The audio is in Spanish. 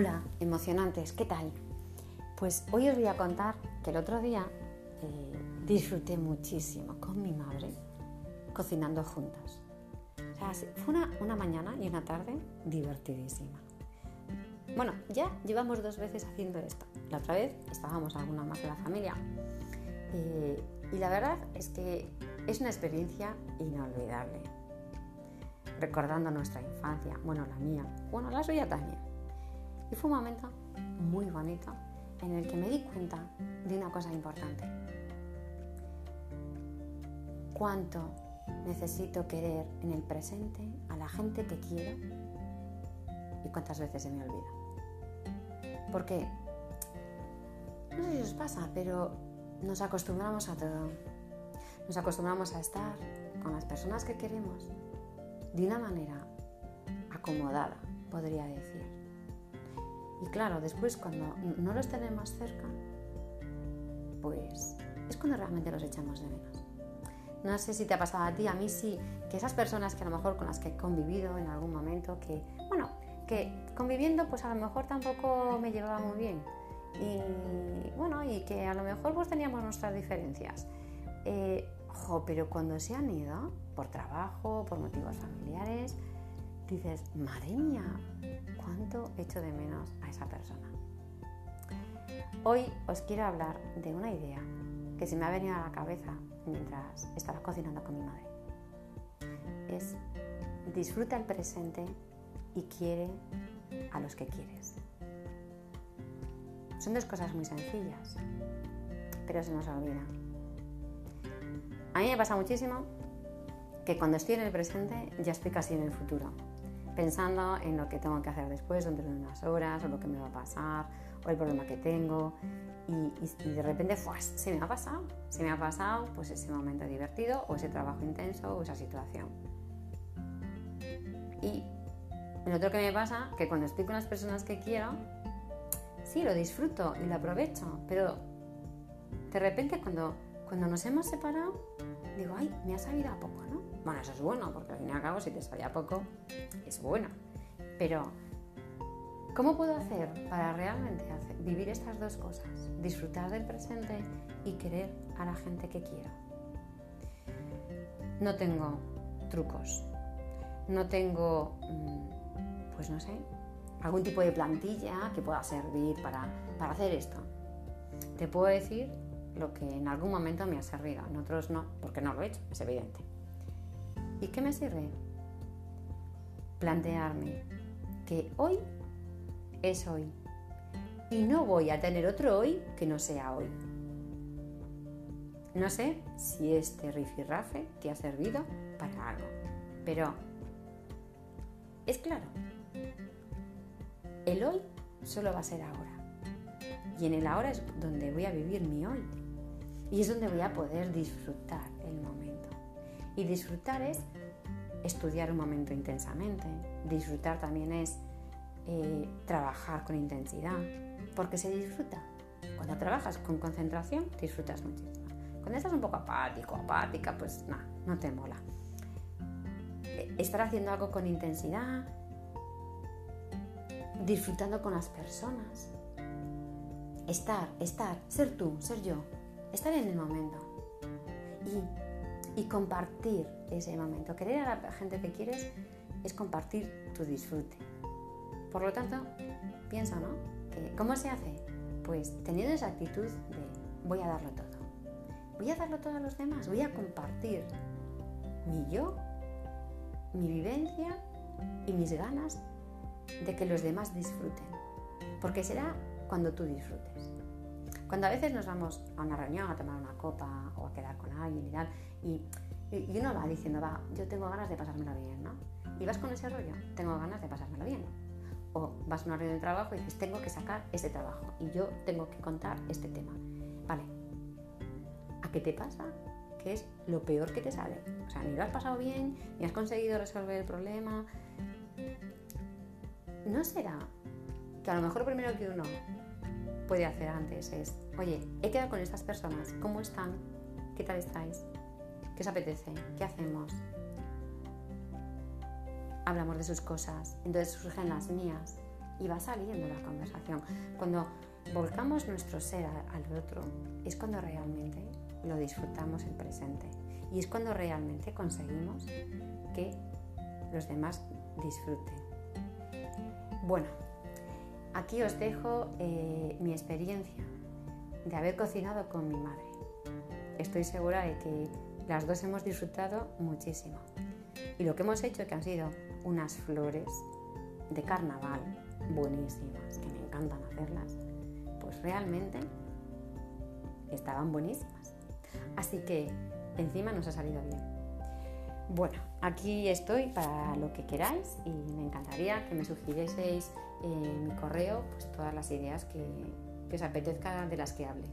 Hola, emocionantes, ¿qué tal? Pues hoy os voy a contar que el otro día eh, disfruté muchísimo con mi madre cocinando juntas. O sea, fue una, mañana y una tarde divertidísima. Bueno, ya llevamos dos veces haciendo esto. La otra vez estábamos alguna más de la familia. Eh, y la verdad es que es una experiencia inolvidable. Recordando nuestra infancia, bueno, la mía, bueno, la suya también. Y fue un momento muy bonito en el que me di cuenta de una cosa importante. Cuánto necesito querer en el presente a la gente que quiero y cuántas veces se me olvida. Porque, no sé si os pasa, pero nos acostumbramos a todo. Nos acostumbramos a estar con las personas que queremos de una manera acomodada, podría decir. Y claro, después cuando no los tenemos cerca, pues es cuando realmente los echamos de menos. No sé si te ha pasado a ti, a mí sí, que esas personas que a lo mejor con las que he convivido en algún momento, que, bueno, que conviviendo pues a lo mejor tampoco me llevaba muy bien. Y bueno, y que a lo mejor pues teníamos nuestras diferencias. Eh, pero cuando se han ido, por trabajo, por motivos familiares, dices, madre mía, cuánto echo de menos a esa persona. Hoy os quiero hablar de una idea que se me ha venido a la cabeza mientras estaba cocinando con mi madre. Es disfruta el presente y quiere a los que quieres. Son dos cosas muy sencillas, pero se nos olvida. A mí me pasa muchísimo que cuando estoy en el presente ya estoy casi en el futuro, pensando en lo que tengo que hacer después, dentro de unas horas, o lo que me va a pasar, o el problema que tengo, y, de repente se me ha pasado, se me ha pasado pues ese momento divertido, o ese trabajo intenso, o esa situación. Y lo otro que me pasa, que cuando estoy con las personas que quiero, sí, lo disfruto y lo aprovecho, pero de repente cuando, cuando nos hemos separado, digo, ay, me ha salido a poco. Bueno, eso es bueno, porque al fin y al cabo, si te sale a poco, es bueno. Pero, ¿cómo puedo hacer para realmente vivir estas dos cosas? Disfrutar del presente y querer a la gente que quiero. No tengo trucos, no tengo mm, pues no sé, algún tipo de plantilla que pueda servir para, hacer esto. Te puedo decir lo que en algún momento me ha servido, en otros no, porque no lo he hecho, es evidente. ¿Y qué me sirve? Plantearme que hoy es hoy y no voy a tener otro hoy que no sea hoy. No sé si este rifirrafe te ha servido para algo, pero es claro, el hoy solo va a ser ahora. Y en el ahora es donde voy a vivir mi hoy. Y es donde voy a poder disfrutar el momento. Y disfrutar es estudiar un momento intensamente. Disfrutar también es eh, trabajar con intensidad. Porque se disfruta. Cuando trabajas con concentración, disfrutas muchísimo. Cuando estás un poco apático, apática, pues nada, no te mola. Estar haciendo algo con intensidad, disfrutando con las personas. Estar, estar, ser tú, ser yo, estar en el momento y, compartir ese momento. Querer a la gente que quieres es compartir tu disfrute. Por lo tanto, piensa, ¿no? ¿Cómo se hace? Pues teniendo esa actitud de voy a darlo todo. Voy a darlo todo a los demás, voy a compartir mi yo, mi vivencia y mis ganas de que los demás disfruten, porque será cuando tú disfrutes. Cuando a veces nos vamos a una reunión a tomar una copa o a quedar con alguien y tal, y, uno va diciendo, va, yo tengo ganas de pasármelo bien, ¿no? Y vas con ese rollo, tengo ganas de pasármelo bien. O vas a una reunión de trabajo y dices, tengo que sacar este trabajo y yo tengo que contar este tema. Vale, ¿a qué te pasa? ¿Qué es lo peor que te sale? O sea, ni lo has pasado bien, ni has conseguido resolver el problema, ¿no será que a lo mejor primero que uno puede hacer antes es, oye, he quedado con estas personas, ¿cómo están? ¿Qué tal estáis? ¿Qué os apetece? ¿Qué hacemos? Hablamos de sus cosas, entonces surgen las mías y va saliendo la conversación. Cuando volcamos nuestro ser al otro, es cuando realmente lo disfrutamos el presente. Y es cuando realmente conseguimos que los demás disfruten. Bueno, aquí os dejo eh, mi experiencia de haber cocinado con mi madre. Estoy segura de que las dos hemos disfrutado muchísimo. Y lo que hemos hecho, que han sido unas flores de carnaval buenísimas, que me encantan hacerlas, pues realmente estaban buenísimas. Así que encima nos ha salido bien. Bueno, aquí estoy para lo que queráis y me encantaría que me sugirieseis en mi correo pues, todas las ideas que, que os apetezca de las que hable.